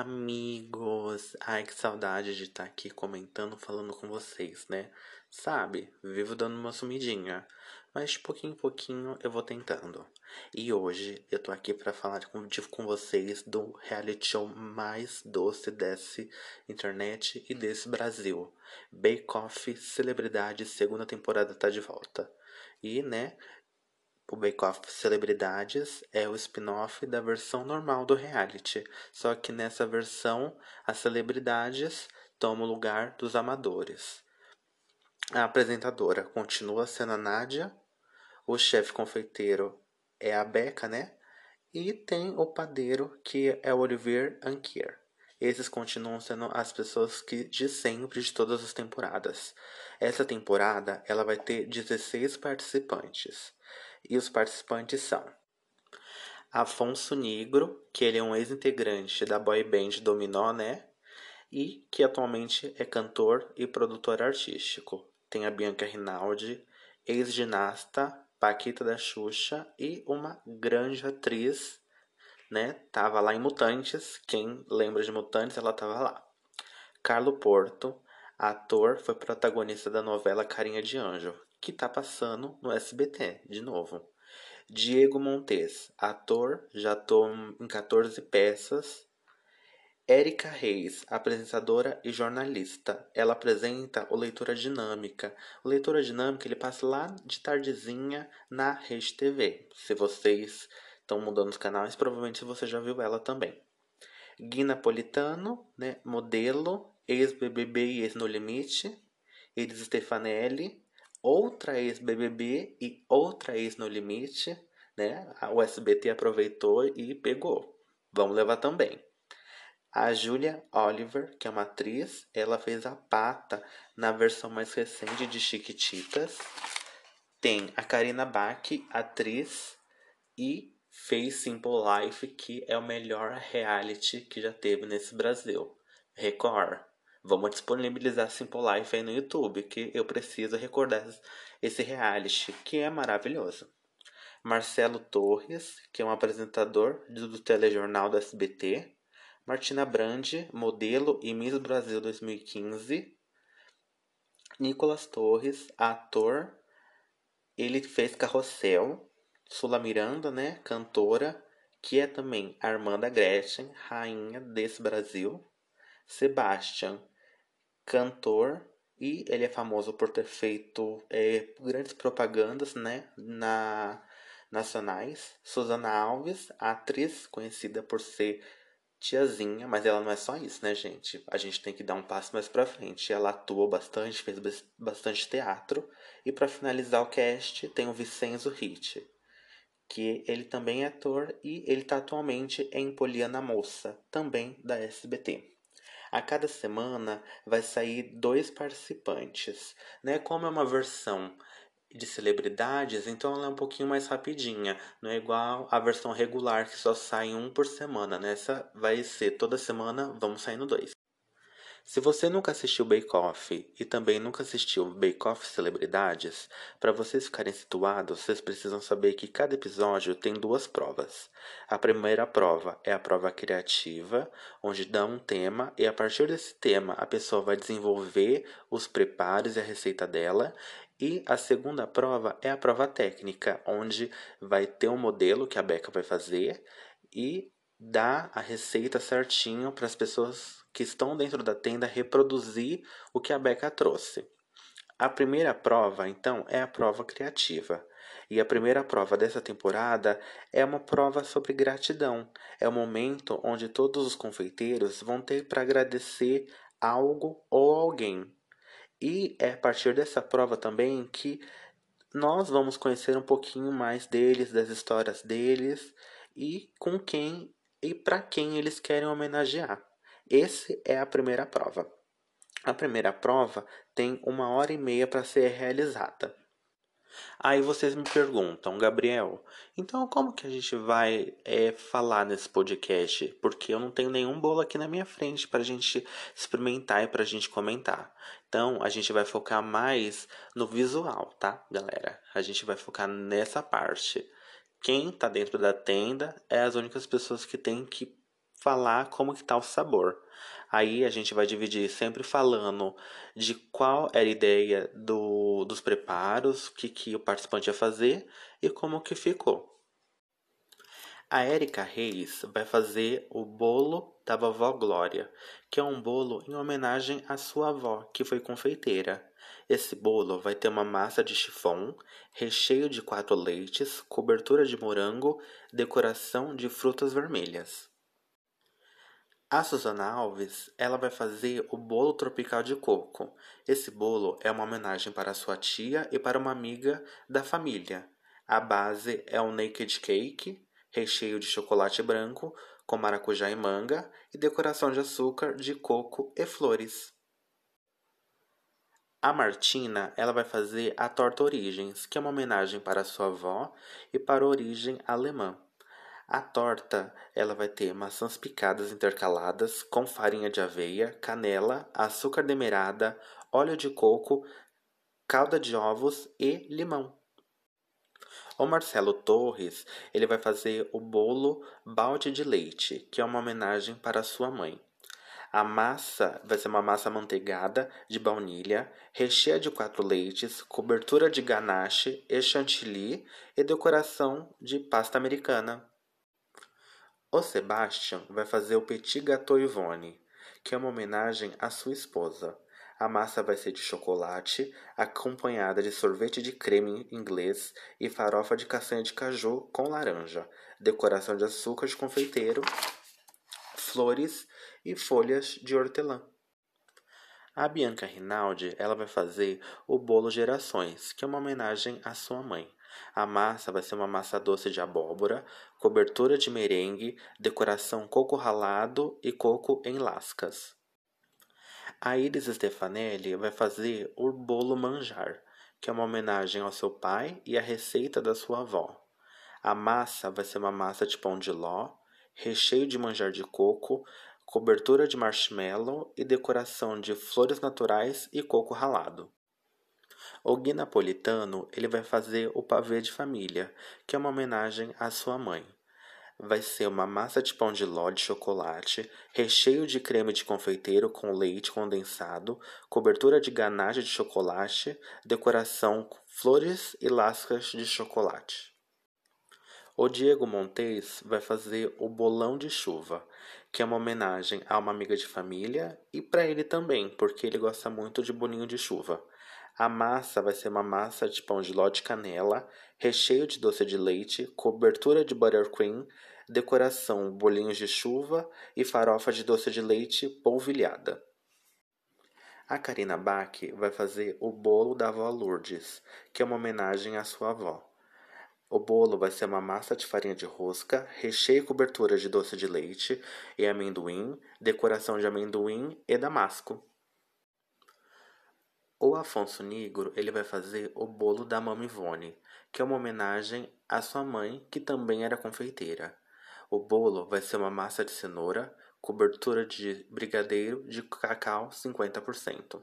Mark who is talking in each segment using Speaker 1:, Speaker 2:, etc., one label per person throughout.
Speaker 1: amigos! Ai, que saudade de estar aqui comentando, falando com vocês, né? Sabe, vivo dando uma sumidinha, mas de pouquinho em pouquinho eu vou tentando. E hoje eu tô aqui para falar com, com vocês do reality show mais doce desse internet e desse Brasil. Bake Off Celebridade, segunda temporada tá de volta. E, né, o Bake Off Celebridades é o spin-off da versão normal do reality, só que nessa versão as celebridades tomam o lugar dos amadores. A apresentadora continua sendo a Nádia, o chefe confeiteiro é a Beca, né? E tem o padeiro que é o Olivier Anquier. Esses continuam sendo as pessoas que de sempre de todas as temporadas. Essa temporada ela vai ter 16 participantes. E os participantes são Afonso Negro, que ele é um ex-integrante da boy band Dominó, né? E que atualmente é cantor e produtor artístico. Tem a Bianca Rinaldi, ex-ginasta, Paquita da Xuxa e uma grande atriz, né? Tava lá em Mutantes. Quem lembra de Mutantes, ela tava lá. Carlo Porto, ator, foi protagonista da novela Carinha de Anjo, que tá passando no SBT de novo. Diego Montes, ator, já tô em 14 peças. Érica Reis, apresentadora e jornalista. Ela apresenta o Leitura Dinâmica. O Leitura Dinâmica ele passa lá de tardezinha na Rede TV. Se vocês estão mudando os canais, provavelmente você já viu ela também. Gui Napolitano, né, modelo, ex-BBB e ex-No Limite. Elis Stefanelli, outra ex-BBB e outra ex-No Limite, né? O SBT aproveitou e pegou. Vamos levar também. A Julia Oliver, que é uma atriz, ela fez a Pata na versão mais recente de Chiquititas. Tem a Karina Bach, atriz, e fez Simple Life, que é o melhor reality que já teve nesse Brasil. Record. Vamos disponibilizar Simple Life aí no YouTube, que eu preciso recordar esse reality, que é maravilhoso. Marcelo Torres, que é um apresentador do telejornal do SBT. Martina Brandi, modelo e Miss Brasil 2015. Nicolas Torres, ator. Ele fez Carrossel. Sula Miranda, né, cantora, que é também a Gretchen, rainha desse Brasil. Sebastian, cantor e ele é famoso por ter feito é, grandes propagandas né, na, nacionais. Susana Alves, atriz conhecida por ser tiazinha, mas ela não é só isso, né, gente? A gente tem que dar um passo mais pra frente. Ela atuou bastante, fez bastante teatro. E para finalizar o cast, tem o Vicenzo Hit, que ele também é ator e ele tá atualmente em Poliana Moça, também da SBT. A cada semana vai sair dois participantes, né? Como é uma versão de celebridades, então ela é um pouquinho mais rapidinha, não é igual a versão regular que só sai um por semana. Nessa vai ser toda semana, vamos saindo dois. Se você nunca assistiu Bake Off e também nunca assistiu Bake Off Celebridades, para vocês ficarem situados, vocês precisam saber que cada episódio tem duas provas. A primeira prova é a prova criativa, onde dá um tema e a partir desse tema a pessoa vai desenvolver os preparos e a receita dela. E a segunda prova é a prova técnica, onde vai ter um modelo que a Beca vai fazer e dá a receita certinho para as pessoas que estão dentro da tenda reproduzir o que a Beca trouxe. A primeira prova, então, é a prova criativa. E a primeira prova dessa temporada é uma prova sobre gratidão. É o momento onde todos os confeiteiros vão ter para agradecer algo ou alguém. E é a partir dessa prova também que nós vamos conhecer um pouquinho mais deles, das histórias deles e com quem e para quem eles querem homenagear. Esse é a primeira prova. A primeira prova tem uma hora e meia para ser realizada. Aí vocês me perguntam, Gabriel, então como que a gente vai é, falar nesse podcast? Porque eu não tenho nenhum bolo aqui na minha frente para a gente experimentar e para a gente comentar. Então a gente vai focar mais no visual, tá, galera? A gente vai focar nessa parte. Quem está dentro da tenda é as únicas pessoas que têm que falar como que tá o sabor. Aí a gente vai dividir sempre falando de qual era a ideia do, dos preparos, o que, que o participante ia fazer e como que ficou. A Érica Reis vai fazer o bolo da vovó Glória, que é um bolo em homenagem à sua avó, que foi confeiteira. Esse bolo vai ter uma massa de chifão, recheio de quatro leites, cobertura de morango, decoração de frutas vermelhas. A Suzana Alves, ela vai fazer o bolo tropical de coco. Esse bolo é uma homenagem para sua tia e para uma amiga da família. A base é um naked cake, recheio de chocolate branco com maracujá e manga e decoração de açúcar, de coco e flores. A Martina, ela vai fazer a torta Origens, que é uma homenagem para sua avó e para a origem alemã. A torta, ela vai ter maçãs picadas intercaladas com farinha de aveia, canela, açúcar demerara, óleo de coco, calda de ovos e limão. O Marcelo Torres, ele vai fazer o bolo balde de leite, que é uma homenagem para sua mãe. A massa vai ser uma massa manteigada de baunilha, recheia de quatro leites, cobertura de ganache e chantilly e decoração de pasta americana. O Sebastian vai fazer o Petit Gâteau Yvonne, que é uma homenagem à sua esposa. A massa vai ser de chocolate, acompanhada de sorvete de creme inglês e farofa de castanha de caju com laranja, decoração de açúcar de confeiteiro, flores e folhas de hortelã. A Bianca Rinaldi, ela vai fazer o bolo Gerações, que é uma homenagem à sua mãe. A massa vai ser uma massa doce de abóbora, cobertura de merengue, decoração coco ralado e coco em lascas. A Iris Stefanelli vai fazer o bolo manjar, que é uma homenagem ao seu pai e à receita da sua avó. A massa vai ser uma massa de pão de ló, recheio de manjar de coco, cobertura de marshmallow e decoração de flores naturais e coco ralado. O Gui Napolitano ele vai fazer o pavê de família, que é uma homenagem à sua mãe vai ser uma massa de pão de ló de chocolate, recheio de creme de confeiteiro com leite condensado, cobertura de ganache de chocolate, decoração com flores e lascas de chocolate. O Diego Montes vai fazer o bolão de chuva, que é uma homenagem a uma amiga de família e para ele também, porque ele gosta muito de bolinho de chuva. A massa vai ser uma massa de pão de ló de canela, recheio de doce de leite, cobertura de buttercream, decoração bolinhos de chuva e farofa de doce de leite polvilhada. A Karina Bach vai fazer o bolo da avó Lourdes, que é uma homenagem à sua avó. O bolo vai ser uma massa de farinha de rosca, recheio e cobertura de doce de leite e amendoim, decoração de amendoim e damasco. O Afonso Negro ele vai fazer o bolo da Mama Ivone, que é uma homenagem à sua mãe, que também era confeiteira. O bolo vai ser uma massa de cenoura, cobertura de brigadeiro de cacau 50%.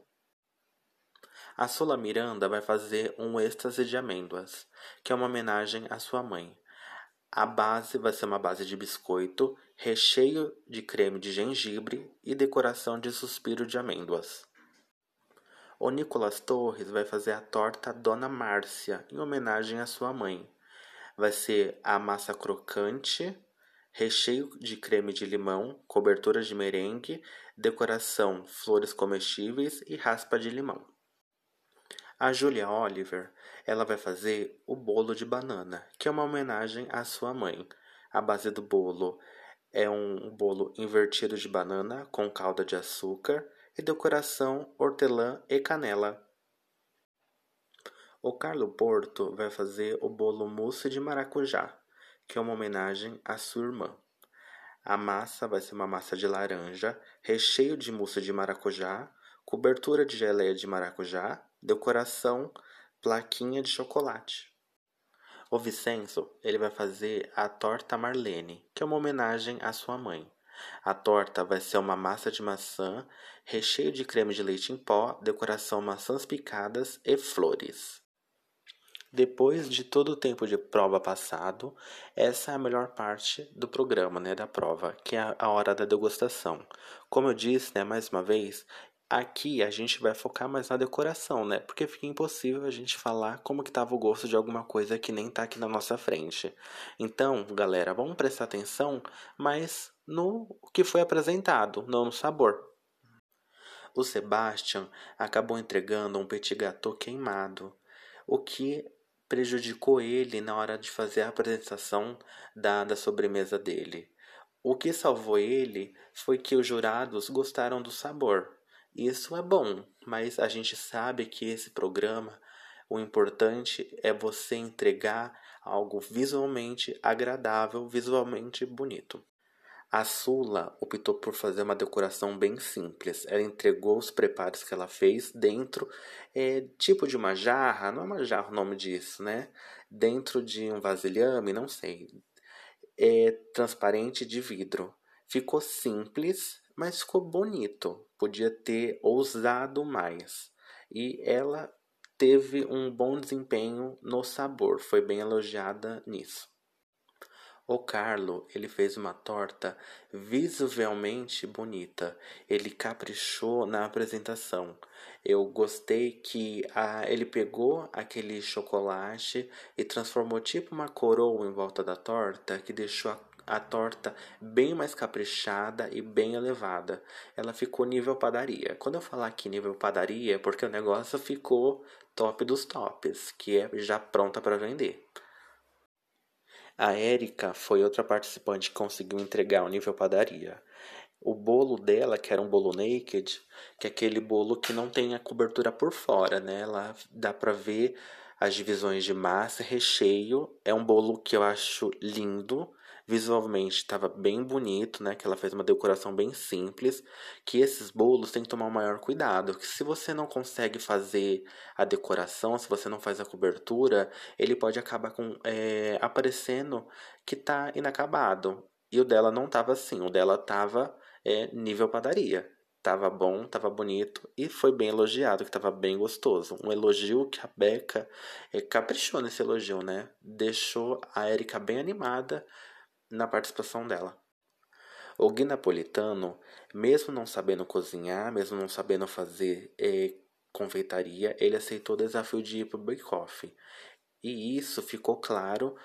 Speaker 1: A Sula Miranda vai fazer um êxtase de amêndoas, que é uma homenagem à sua mãe. A base vai ser uma base de biscoito, recheio de creme de gengibre e decoração de suspiro de amêndoas. O Nicolas Torres vai fazer a torta Dona Márcia, em homenagem à sua mãe. Vai ser a massa crocante, recheio de creme de limão, cobertura de merengue, decoração flores comestíveis e raspa de limão. A Julia Oliver, ela vai fazer o bolo de banana, que é uma homenagem à sua mãe. A base do bolo é um bolo invertido de banana com calda de açúcar, e decoração hortelã e canela. O Carlo Porto vai fazer o bolo mousse de maracujá, que é uma homenagem à sua irmã. A massa vai ser uma massa de laranja, recheio de mousse de maracujá, cobertura de geleia de maracujá, decoração, plaquinha de chocolate. O Vicenzo, ele vai fazer a torta Marlene, que é uma homenagem à sua mãe. A torta vai ser uma massa de maçã, recheio de creme de leite em pó, decoração maçãs picadas e flores. Depois de todo o tempo de prova passado, essa é a melhor parte do programa, né, da prova, que é a hora da degustação. Como eu disse, né, mais uma vez, aqui a gente vai focar mais na decoração, né? Porque fica impossível a gente falar como que estava o gosto de alguma coisa que nem está aqui na nossa frente. Então, galera, vamos prestar atenção, mas no que foi apresentado, não no sabor. O Sebastian acabou entregando um petit gâteau queimado, o que prejudicou ele na hora de fazer a apresentação da, da sobremesa dele. O que salvou ele foi que os jurados gostaram do sabor. Isso é bom, mas a gente sabe que esse programa, o importante é você entregar algo visualmente agradável, visualmente bonito. A Sula optou por fazer uma decoração bem simples. Ela entregou os preparos que ela fez dentro, é, tipo de uma jarra, não é uma jarra o nome disso, né? Dentro de um vasilhame, não sei. É transparente de vidro. Ficou simples, mas ficou bonito. Podia ter ousado mais. E ela teve um bom desempenho no sabor, foi bem elogiada nisso. O Carlo, ele fez uma torta visualmente bonita. Ele caprichou na apresentação. Eu gostei que a, ele pegou aquele chocolate e transformou tipo uma coroa em volta da torta, que deixou a, a torta bem mais caprichada e bem elevada. Ela ficou nível padaria. Quando eu falar aqui nível padaria, é porque o negócio ficou top dos tops, que é já pronta para vender. A Érica foi outra participante que conseguiu entregar o nível padaria. O bolo dela, que era um bolo naked, que é aquele bolo que não tem a cobertura por fora, né? Lá dá pra ver as divisões de massa recheio. É um bolo que eu acho lindo. Visualmente estava bem bonito, né? Que ela fez uma decoração bem simples. Que esses bolos tem que tomar o maior cuidado. Que se você não consegue fazer a decoração, se você não faz a cobertura, ele pode acabar com é, aparecendo que tá inacabado. E o dela não tava assim. O dela tava é, nível padaria tava bom, tava bonito e foi bem elogiado, que tava bem gostoso. Um elogio que a Beca é, caprichou nesse elogio, né? Deixou a Erika bem animada na participação dela. O Gui Napolitano, mesmo não sabendo cozinhar, mesmo não sabendo fazer é, confeitaria, ele aceitou o desafio de ir para o bake-off. E isso ficou claro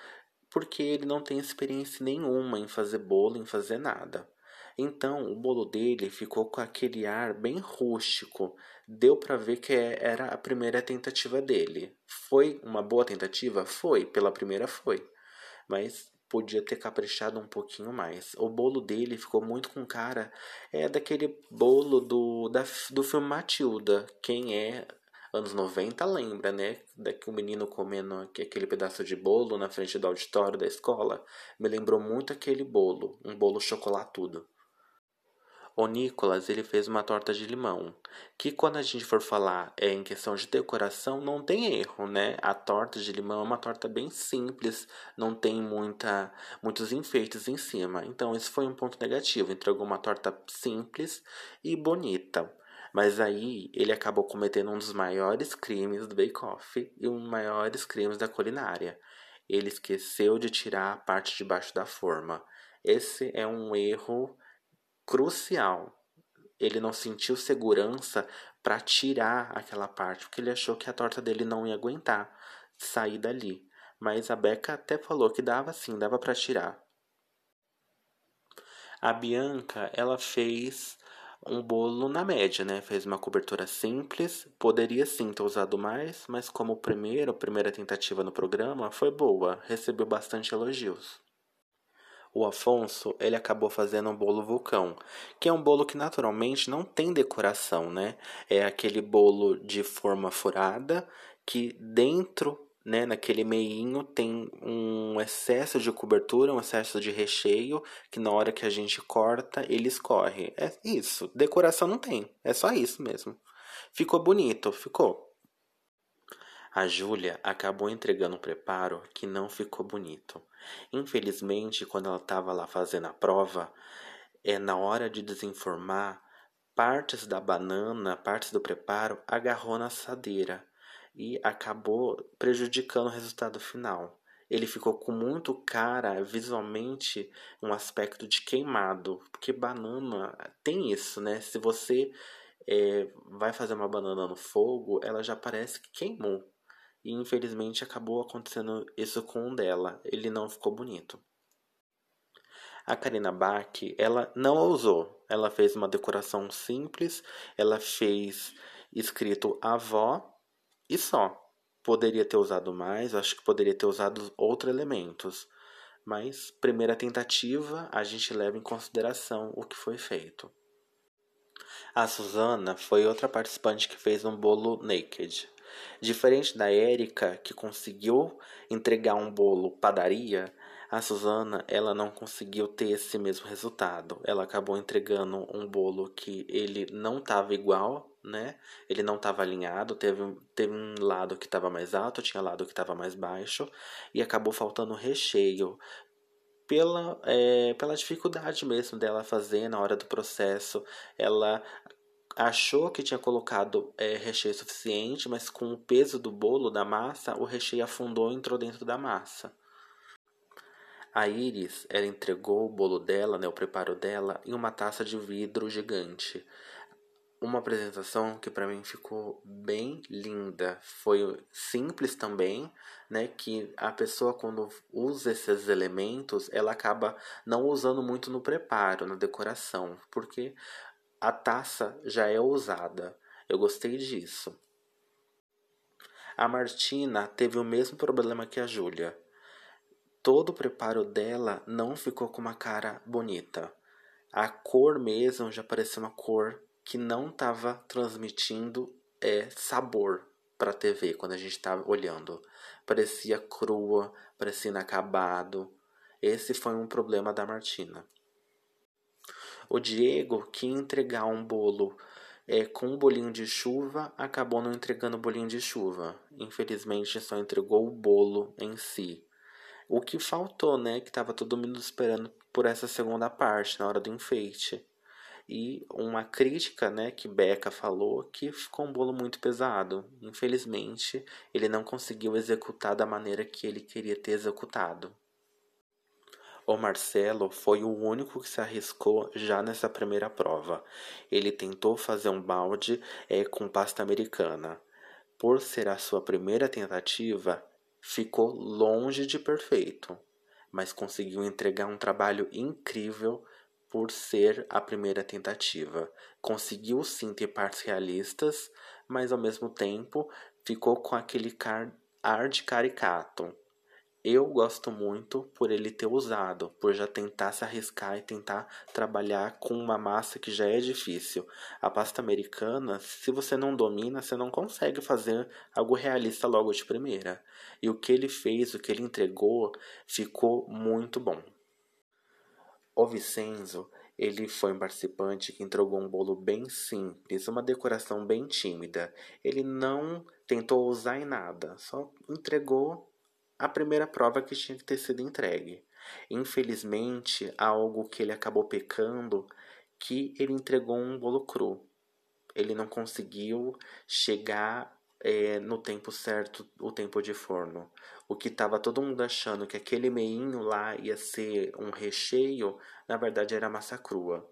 Speaker 1: porque ele não tem experiência nenhuma em fazer bolo, em fazer nada. Então o bolo dele ficou com aquele ar bem rústico. Deu para ver que era a primeira tentativa dele. Foi uma boa tentativa? Foi, pela primeira foi. Mas podia ter caprichado um pouquinho mais. O bolo dele ficou muito com cara é daquele bolo do da, do filme Matilda. Quem é anos 90 lembra, né? Daqui o menino comendo aquele pedaço de bolo na frente do auditório da escola. Me lembrou muito aquele bolo, um bolo chocolatudo. O Nicolas ele fez uma torta de limão, que quando a gente for falar é, em questão de decoração não tem erro, né? A torta de limão é uma torta bem simples, não tem muita, muitos enfeites em cima. Então isso foi um ponto negativo. Entregou uma torta simples e bonita. Mas aí ele acabou cometendo um dos maiores crimes do Bake Off e um dos maiores crimes da culinária. Ele esqueceu de tirar a parte de baixo da forma. Esse é um erro crucial. Ele não sentiu segurança para tirar aquela parte, porque ele achou que a torta dele não ia aguentar sair dali. Mas a Beca até falou que dava sim, dava para tirar. A Bianca, ela fez um bolo na média, né? Fez uma cobertura simples, poderia sim ter usado mais, mas como primeiro, primeira tentativa no programa foi boa, recebeu bastante elogios o Afonso, ele acabou fazendo um bolo vulcão, que é um bolo que naturalmente não tem decoração, né? É aquele bolo de forma furada que dentro, né, naquele meinho tem um excesso de cobertura, um excesso de recheio, que na hora que a gente corta, ele escorre. É isso, decoração não tem, é só isso mesmo. Ficou bonito, ficou. A Júlia acabou entregando um preparo que não ficou bonito. Infelizmente, quando ela estava lá fazendo a prova, é na hora de desenformar, partes da banana, partes do preparo, agarrou na assadeira. e acabou prejudicando o resultado final. Ele ficou com muito cara visualmente um aspecto de queimado, porque banana tem isso, né? Se você é, vai fazer uma banana no fogo, ela já parece que queimou. E infelizmente acabou acontecendo isso com um dela. Ele não ficou bonito. A Karina Bach, ela não ousou. Ela fez uma decoração simples, ela fez escrito avó e só. Poderia ter usado mais, acho que poderia ter usado outros elementos. Mas, primeira tentativa, a gente leva em consideração o que foi feito. A Susana foi outra participante que fez um bolo naked. Diferente da Érica, que conseguiu entregar um bolo padaria, a Susana ela não conseguiu ter esse mesmo resultado. Ela acabou entregando um bolo que ele não estava igual, né? Ele não estava alinhado, teve, teve um lado que estava mais alto, tinha lado que estava mais baixo e acabou faltando recheio pela, é, pela dificuldade mesmo dela fazer na hora do processo. Ela achou que tinha colocado é, recheio suficiente, mas com o peso do bolo, da massa, o recheio afundou e entrou dentro da massa. A Iris, ela entregou o bolo dela, né, o preparo dela, em uma taça de vidro gigante uma apresentação que para mim ficou bem linda. Foi simples também, né? Que a pessoa quando usa esses elementos, ela acaba não usando muito no preparo, na decoração, porque a taça já é usada. Eu gostei disso. A Martina teve o mesmo problema que a Júlia. Todo o preparo dela não ficou com uma cara bonita. A cor mesmo já parecia uma cor que não estava transmitindo é, sabor para a TV quando a gente estava olhando. Parecia crua, parecia inacabado. Esse foi um problema da Martina. O Diego, que entregar um bolo é, com um bolinho de chuva, acabou não entregando o bolinho de chuva. Infelizmente, só entregou o bolo em si. O que faltou, né? Que estava todo mundo esperando por essa segunda parte, na hora do enfeite e uma crítica né, que Beca falou que ficou um bolo muito pesado. Infelizmente, ele não conseguiu executar da maneira que ele queria ter executado. O Marcelo foi o único que se arriscou já nessa primeira prova. Ele tentou fazer um balde é, com pasta americana. Por ser a sua primeira tentativa, ficou longe de perfeito, mas conseguiu entregar um trabalho incrível por ser a primeira tentativa. Conseguiu sim ter partes realistas, mas ao mesmo tempo ficou com aquele ar de caricato. Eu gosto muito por ele ter usado, por já tentar se arriscar e tentar trabalhar com uma massa que já é difícil. A pasta americana, se você não domina, você não consegue fazer algo realista logo de primeira. E o que ele fez, o que ele entregou, ficou muito bom. O Vicenzo, ele foi um participante que entregou um bolo bem simples, uma decoração bem tímida. Ele não tentou usar em nada, só entregou a primeira prova que tinha que ter sido entregue. Infelizmente, algo que ele acabou pecando, que ele entregou um bolo cru. Ele não conseguiu chegar é, no tempo certo, o tempo de forno. O que estava todo mundo achando que aquele meinho lá ia ser um recheio, na verdade era massa crua.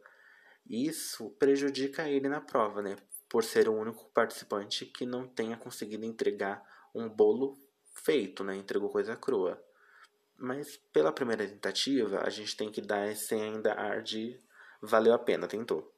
Speaker 1: Isso prejudica ele na prova, né? Por ser o único participante que não tenha conseguido entregar um bolo feito, né? Entregou coisa crua. Mas pela primeira tentativa, a gente tem que dar esse ainda ar de valeu a pena, tentou.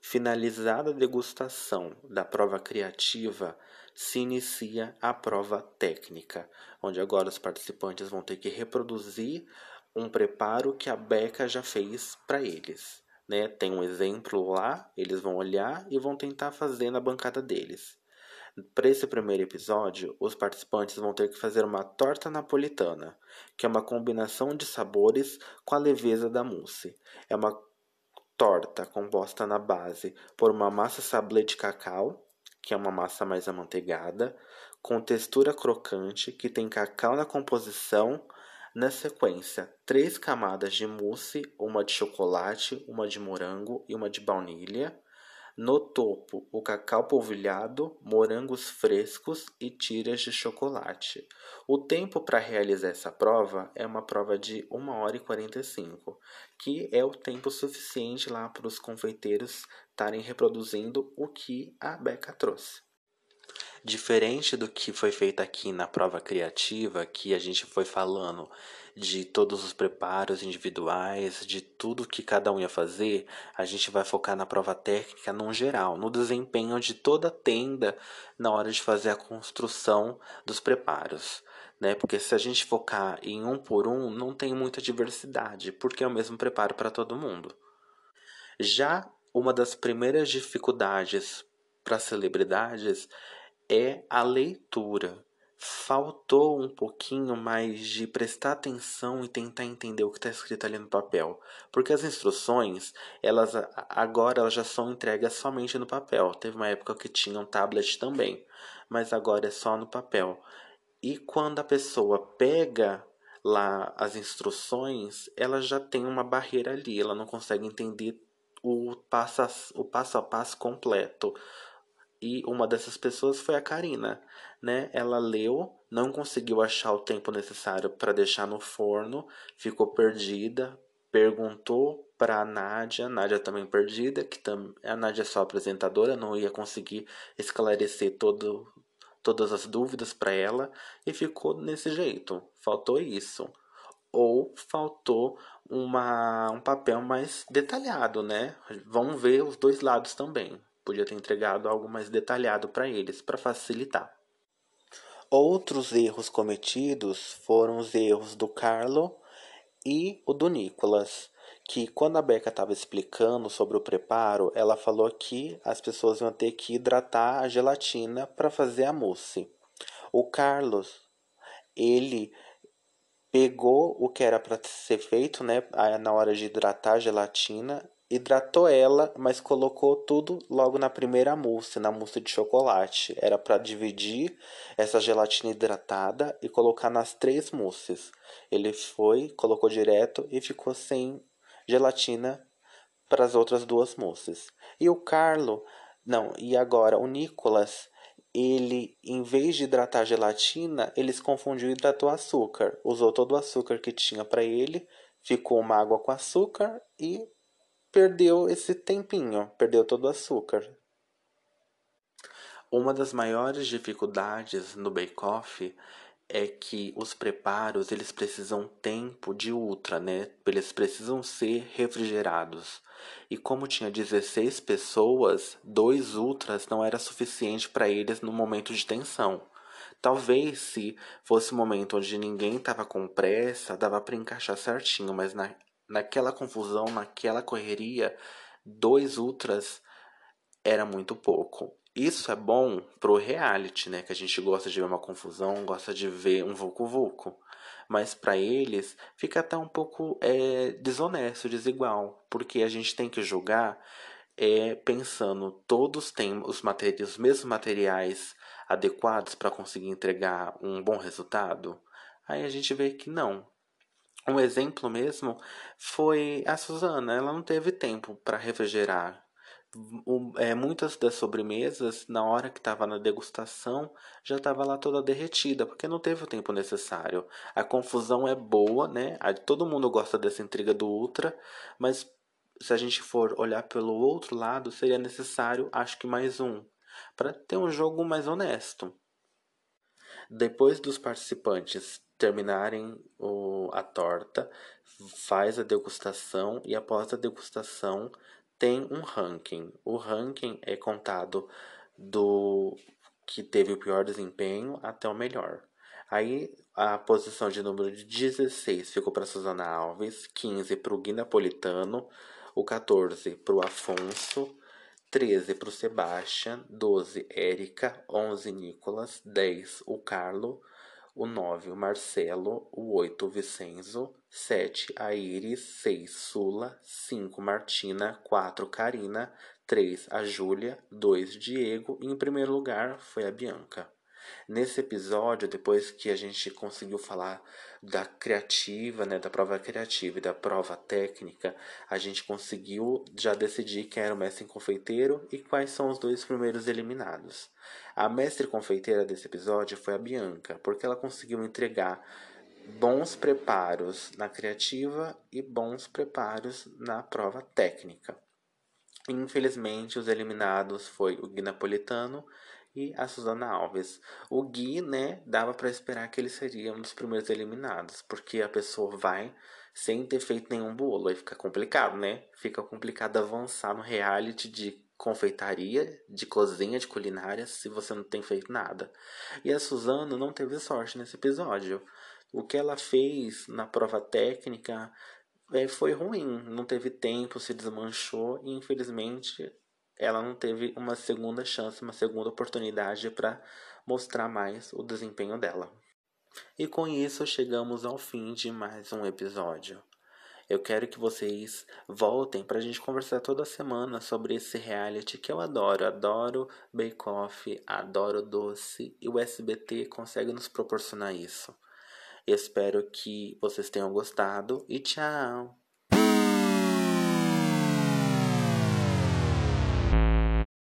Speaker 1: Finalizada a degustação da prova criativa, se inicia a prova técnica, onde agora os participantes vão ter que reproduzir um preparo que a Beca já fez para eles. Né? Tem um exemplo lá, eles vão olhar e vão tentar fazer na bancada deles. Para esse primeiro episódio, os participantes vão ter que fazer uma torta napolitana, que é uma combinação de sabores com a leveza da mousse. É uma torta composta na base por uma massa sablé de cacau, que é uma massa mais amanteigada, com textura crocante, que tem cacau na composição. Na sequência, três camadas de mousse, uma de chocolate, uma de morango e uma de baunilha. No topo, o cacau polvilhado, morangos frescos e tiras de chocolate. O tempo para realizar essa prova é uma prova de 1 hora e 45, que é o tempo suficiente lá para os confeiteiros estarem reproduzindo o que a Beca trouxe. Diferente do que foi feito aqui na prova criativa, que a gente foi falando de todos os preparos individuais, de tudo que cada um ia fazer, a gente vai focar na prova técnica no geral, no desempenho de toda a tenda na hora de fazer a construção dos preparos. Né? Porque se a gente focar em um por um, não tem muita diversidade, porque é o mesmo preparo para todo mundo. Já uma das primeiras dificuldades para celebridades é a leitura. Faltou um pouquinho mais de prestar atenção e tentar entender o que está escrito ali no papel, porque as instruções, elas agora elas já são entregas somente no papel. Teve uma época que tinha um tablet também, mas agora é só no papel. E quando a pessoa pega lá as instruções, ela já tem uma barreira ali, ela não consegue entender o passo a, o passo, a passo completo e uma dessas pessoas foi a Karina, né? Ela leu, não conseguiu achar o tempo necessário para deixar no forno, ficou perdida, perguntou para a Nádia, Nádia também perdida, que tam, a Nádia é só apresentadora, não ia conseguir esclarecer todo, todas as dúvidas para ela e ficou desse jeito. Faltou isso. Ou faltou uma, um papel mais detalhado, né? Vamos ver os dois lados também. Podia ter entregado algo mais detalhado para eles, para facilitar. Outros erros cometidos foram os erros do Carlo e o do Nicolas, que quando a Beca estava explicando sobre o preparo, ela falou que as pessoas iam ter que hidratar a gelatina para fazer a mousse. O Carlos, ele pegou o que era para ser feito, né, na hora de hidratar a gelatina Hidratou ela, mas colocou tudo logo na primeira mousse, na mousse de chocolate. Era para dividir essa gelatina hidratada e colocar nas três mousses. Ele foi, colocou direto e ficou sem gelatina para as outras duas mousses. E o Carlo, não, e agora o Nicolas, ele, em vez de hidratar a gelatina, ele se confundiu e hidratou açúcar. Usou todo o açúcar que tinha para ele, ficou uma água com açúcar e perdeu esse tempinho, perdeu todo o açúcar. Uma das maiores dificuldades no bake-off é que os preparos eles precisam tempo de ultra, né? Eles precisam ser refrigerados. E como tinha 16 pessoas, dois ultras não era suficiente para eles no momento de tensão. Talvez se fosse um momento onde ninguém estava com pressa, dava para encaixar certinho, mas na, naquela confusão, naquela correria, dois ultras era muito pouco. Isso é bom pro reality, né? Que a gente gosta de ver uma confusão, gosta de ver um vulco vulco. Mas para eles fica até um pouco é, desonesto, desigual, porque a gente tem que julgar é, pensando todos têm os, os mesmos materiais adequados para conseguir entregar um bom resultado. Aí a gente vê que não, um exemplo mesmo foi a Suzana. Ela não teve tempo para refrigerar. O, é, muitas das sobremesas, na hora que estava na degustação, já estava lá toda derretida, porque não teve o tempo necessário. A confusão é boa, né? todo mundo gosta dessa intriga do Ultra, mas se a gente for olhar pelo outro lado, seria necessário, acho que mais um, para ter um jogo mais honesto. Depois dos participantes terminarem o, a torta, faz a degustação e após a degustação tem um ranking. O ranking é contado do que teve o pior desempenho até o melhor. Aí a posição de número de 16 ficou para Suzana Alves, 15 para o Gui Napolitano, o 14 para o Afonso, 13 para o Sebastian, 12 Érica, 11 Nicolas, 10 o Carlo, o 9 o Marcelo, o 8 o Vicenzo, 7 a Iris, 6 Sula, 5 Martina, 4 Karina, 3 a Júlia, 2 Diego e em primeiro lugar foi a Bianca. Nesse episódio, depois que a gente conseguiu falar da criativa, né, da prova criativa e da prova técnica, a gente conseguiu já decidir quem era o mestre confeiteiro e quais são os dois primeiros eliminados. A mestre confeiteira desse episódio foi a Bianca, porque ela conseguiu entregar bons preparos na criativa e bons preparos na prova técnica. Infelizmente, os eliminados foi o Gui Napolitano e a Suzana Alves. O Gui, né, dava para esperar que ele seria um dos primeiros eliminados, porque a pessoa vai sem ter feito nenhum bolo, aí fica complicado, né? Fica complicado avançar no reality de confeitaria, de cozinha, de culinária, se você não tem feito nada. E a Suzana não teve sorte nesse episódio. O que ela fez na prova técnica é, foi ruim, não teve tempo, se desmanchou e infelizmente ela não teve uma segunda chance, uma segunda oportunidade para mostrar mais o desempenho dela. E com isso chegamos ao fim de mais um episódio. Eu quero que vocês voltem para a gente conversar toda semana sobre esse reality que eu adoro. Adoro Bake Off, adoro doce e o SBT consegue nos proporcionar isso. Espero que vocês tenham gostado e tchau!